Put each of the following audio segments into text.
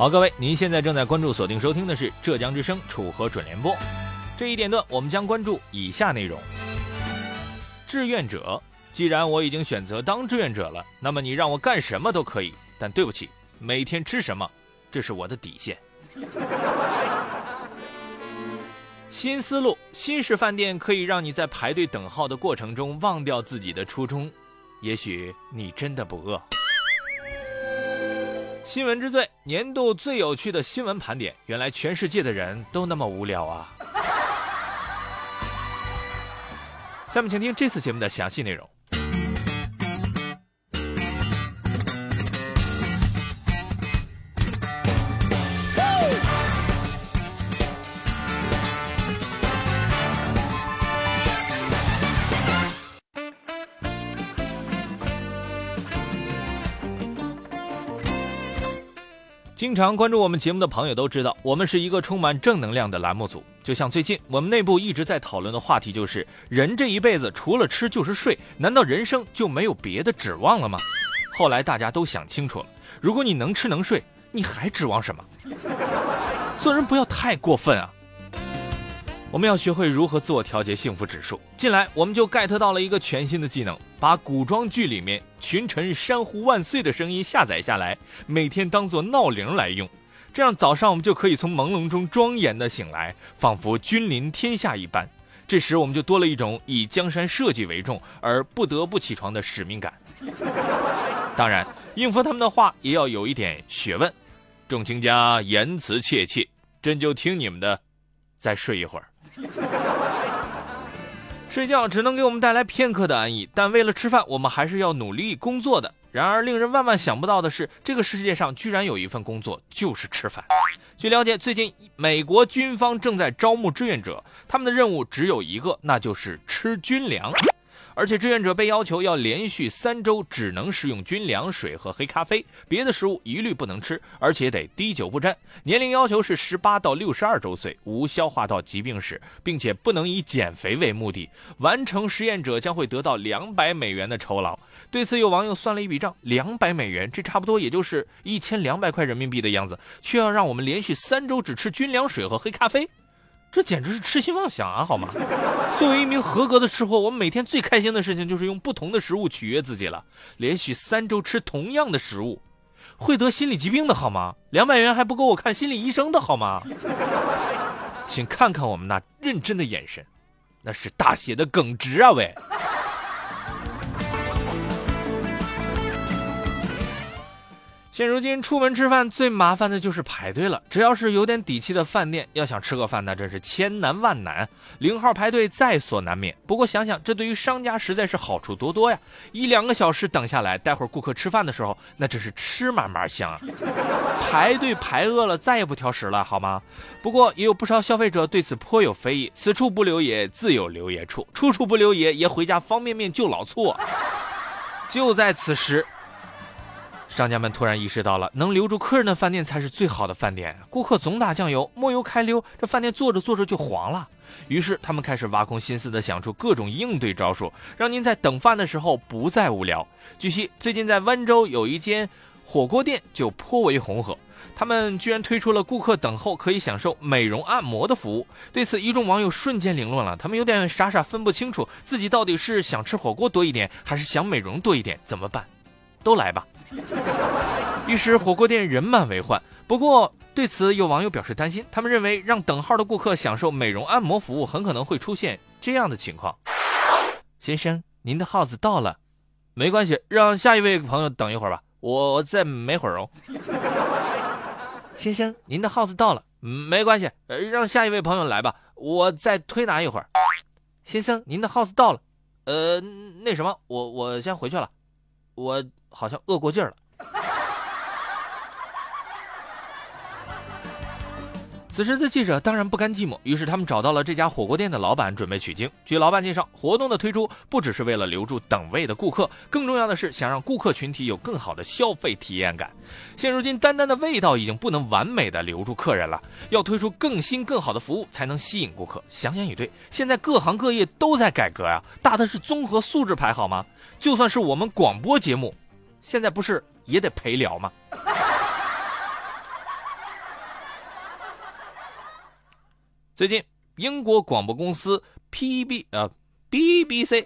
好，各位，您现在正在关注、锁定收听的是浙江之声楚河准联播。这一点段，我们将关注以下内容：志愿者。既然我已经选择当志愿者了，那么你让我干什么都可以。但对不起，每天吃什么，这是我的底线。新思路，新式饭店可以让你在排队等号的过程中忘掉自己的初衷。也许你真的不饿。新闻之最，年度最有趣的新闻盘点。原来全世界的人都那么无聊啊！下面请听这次节目的详细内容。经常关注我们节目的朋友都知道，我们是一个充满正能量的栏目组。就像最近我们内部一直在讨论的话题，就是人这一辈子除了吃就是睡，难道人生就没有别的指望了吗？后来大家都想清楚了，如果你能吃能睡，你还指望什么？做人不要太过分啊！我们要学会如何自我调节幸福指数。近来，我们就 get 到了一个全新的技能，把古装剧里面群臣山呼万岁的声音下载下来，每天当做闹铃来用。这样早上我们就可以从朦胧中庄严的醒来，仿佛君临天下一般。这时我们就多了一种以江山社稷为重而不得不起床的使命感。当然，应付他们的话也要有一点学问。众卿家言辞切切，朕就听你们的。再睡一会儿，睡觉只能给我们带来片刻的安逸，但为了吃饭，我们还是要努力工作的。然而，令人万万想不到的是，这个世界上居然有一份工作就是吃饭。据了解，最近美国军方正在招募志愿者，他们的任务只有一个，那就是吃军粮。而且志愿者被要求要连续三周只能食用军粮、水和黑咖啡，别的食物一律不能吃，而且得滴酒不沾。年龄要求是十八到六十二周岁，无消化道疾病史，并且不能以减肥为目的。完成实验者将会得到两百美元的酬劳。对此，有网友算了一笔账：两百美元，这差不多也就是一千两百块人民币的样子，却要让我们连续三周只吃军粮、水和黑咖啡。这简直是痴心妄想啊！好吗？作为一名合格的吃货，我们每天最开心的事情就是用不同的食物取悦自己了。连续三周吃同样的食物，会得心理疾病的好吗？两百元还不够我看心理医生的好吗？请看看我们那认真的眼神，那是大写的耿直啊！喂。现如今出门吃饭最麻烦的就是排队了。只要是有点底气的饭店，要想吃个饭，那真是千难万难。零号排队在所难免。不过想想，这对于商家实在是好处多多呀！一两个小时等下来，待会儿顾客吃饭的时候，那真是吃嘛嘛香啊！排队排饿了，再也不挑食了，好吗？不过也有不少消费者对此颇有非议：此处不留爷，自有留爷处；处处不留爷，爷回家方便面就老醋。就在此时。商家们突然意识到了，能留住客人的饭店才是最好的饭店。顾客总打酱油，没油开溜，这饭店做着做着就黄了。于是他们开始挖空心思的想出各种应对招数，让您在等饭的时候不再无聊。据悉，最近在温州有一间火锅店就颇为红火，他们居然推出了顾客等候可以享受美容按摩的服务。对此，一众网友瞬间凌乱了，他们有点傻傻分不清楚自己到底是想吃火锅多一点，还是想美容多一点，怎么办？都来吧。于是火锅店人满为患。不过对此有网友表示担心，他们认为让等号的顾客享受美容按摩服务，很可能会出现这样的情况：先生，您的号子到了，没关系，让下一位朋友等一会儿吧，我再没会儿哦。先生，您的号子到了，没关系，让下一位朋友来吧，我再推拿一会儿。先生，您的号子到了，呃，那什么，我我先回去了。我好像饿过劲儿了。此时的记者当然不甘寂寞，于是他们找到了这家火锅店的老板，准备取经。据老板介绍，活动的推出不只是为了留住等位的顾客，更重要的是想让顾客群体有更好的消费体验感。现如今，单单的味道已经不能完美的留住客人了，要推出更新更好的服务才能吸引顾客。想想也对，现在各行各业都在改革呀，打的是综合素质牌，好吗？就算是我们广播节目现在不是也得陪聊吗？最近英国广播公司 pb 呃 bbc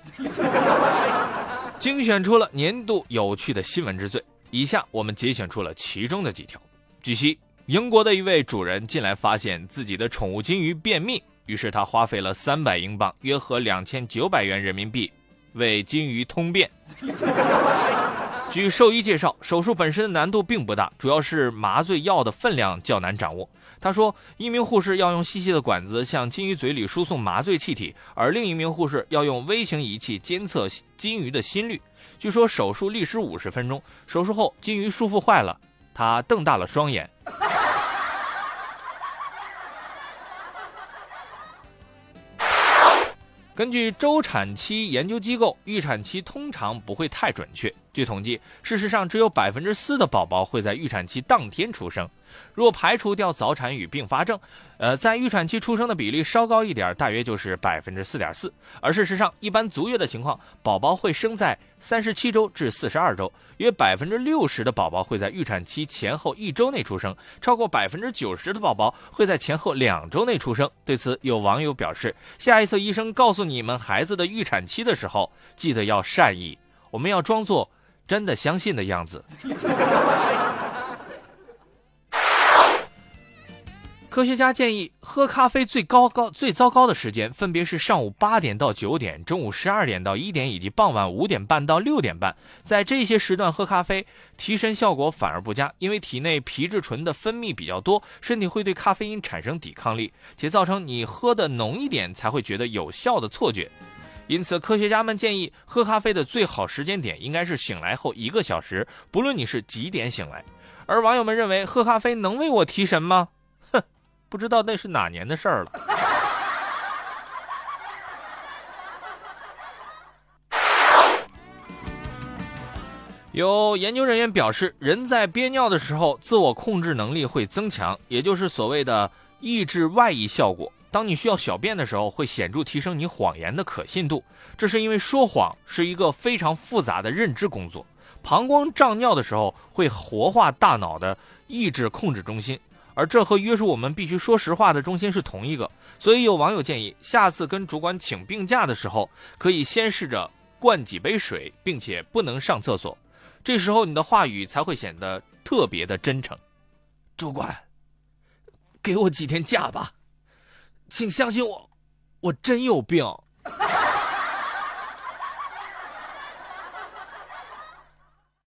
精选出了年度有趣的新闻之最以下我们节选出了其中的几条。据悉英国的一位主人近来发现自己的宠物金鱼便秘于是他花费了三百英镑约合两千九百元人民币为金鱼通便。据兽医介绍，手术本身的难度并不大，主要是麻醉药的分量较难掌握。他说，一名护士要用细细的管子向金鱼嘴里输送麻醉气体，而另一名护士要用微型仪器监测金鱼的心率。据说手术历时五十分钟。手术后，金鱼舒服坏了，他瞪大了双眼。根据周产期研究机构，预产期通常不会太准确。据统计，事实上只有百分之四的宝宝会在预产期当天出生。若排除掉早产与并发症，呃，在预产期出生的比例稍高一点，大约就是百分之四点四。而事实上，一般足月的情况，宝宝会生在三十七周至四十二周，约百分之六十的宝宝会在预产期前后一周内出生，超过百分之九十的宝宝会在前后两周内出生。对此，有网友表示，下一次医生告诉你们孩子的预产期的时候，记得要善意，我们要装作。真的相信的样子。科学家建议喝咖啡最高高最糟糕的时间分别是上午八点到九点、中午十二点到一点以及傍晚五点半到六点半。在这些时段喝咖啡，提神效果反而不佳，因为体内皮质醇的分泌比较多，身体会对咖啡因产生抵抗力，且造成你喝的浓一点才会觉得有效的错觉。因此，科学家们建议喝咖啡的最好时间点应该是醒来后一个小时，不论你是几点醒来。而网友们认为喝咖啡能为我提神吗？不知道那是哪年的事儿了。有研究人员表示，人在憋尿的时候，自我控制能力会增强，也就是所谓的抑制外溢效果。当你需要小便的时候，会显著提升你谎言的可信度。这是因为说谎是一个非常复杂的认知工作。膀胱胀尿的时候，会活化大脑的意志控制中心，而这和约束我们必须说实话的中心是同一个。所以有网友建议，下次跟主管请病假的时候，可以先试着灌几杯水，并且不能上厕所，这时候你的话语才会显得特别的真诚。主管，给我几天假吧。请相信我，我真有病。